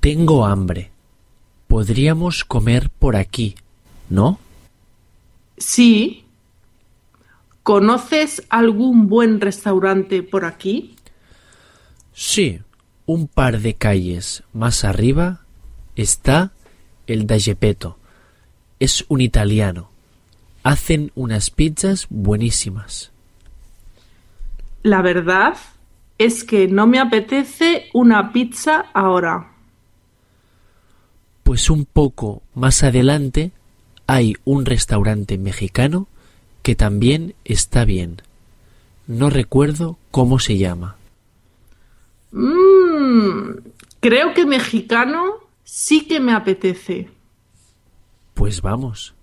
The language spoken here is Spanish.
Tengo hambre. Podríamos comer por aquí, ¿no? Sí. ¿Conoces algún buen restaurante por aquí? Sí, un par de calles más arriba está el da Gepetto. Es un italiano. Hacen unas pizzas buenísimas. La verdad es que no me apetece una pizza ahora. Pues un poco más adelante hay un restaurante mexicano que también está bien. No recuerdo cómo se llama. Mmm, creo que mexicano sí que me apetece. Pues vamos.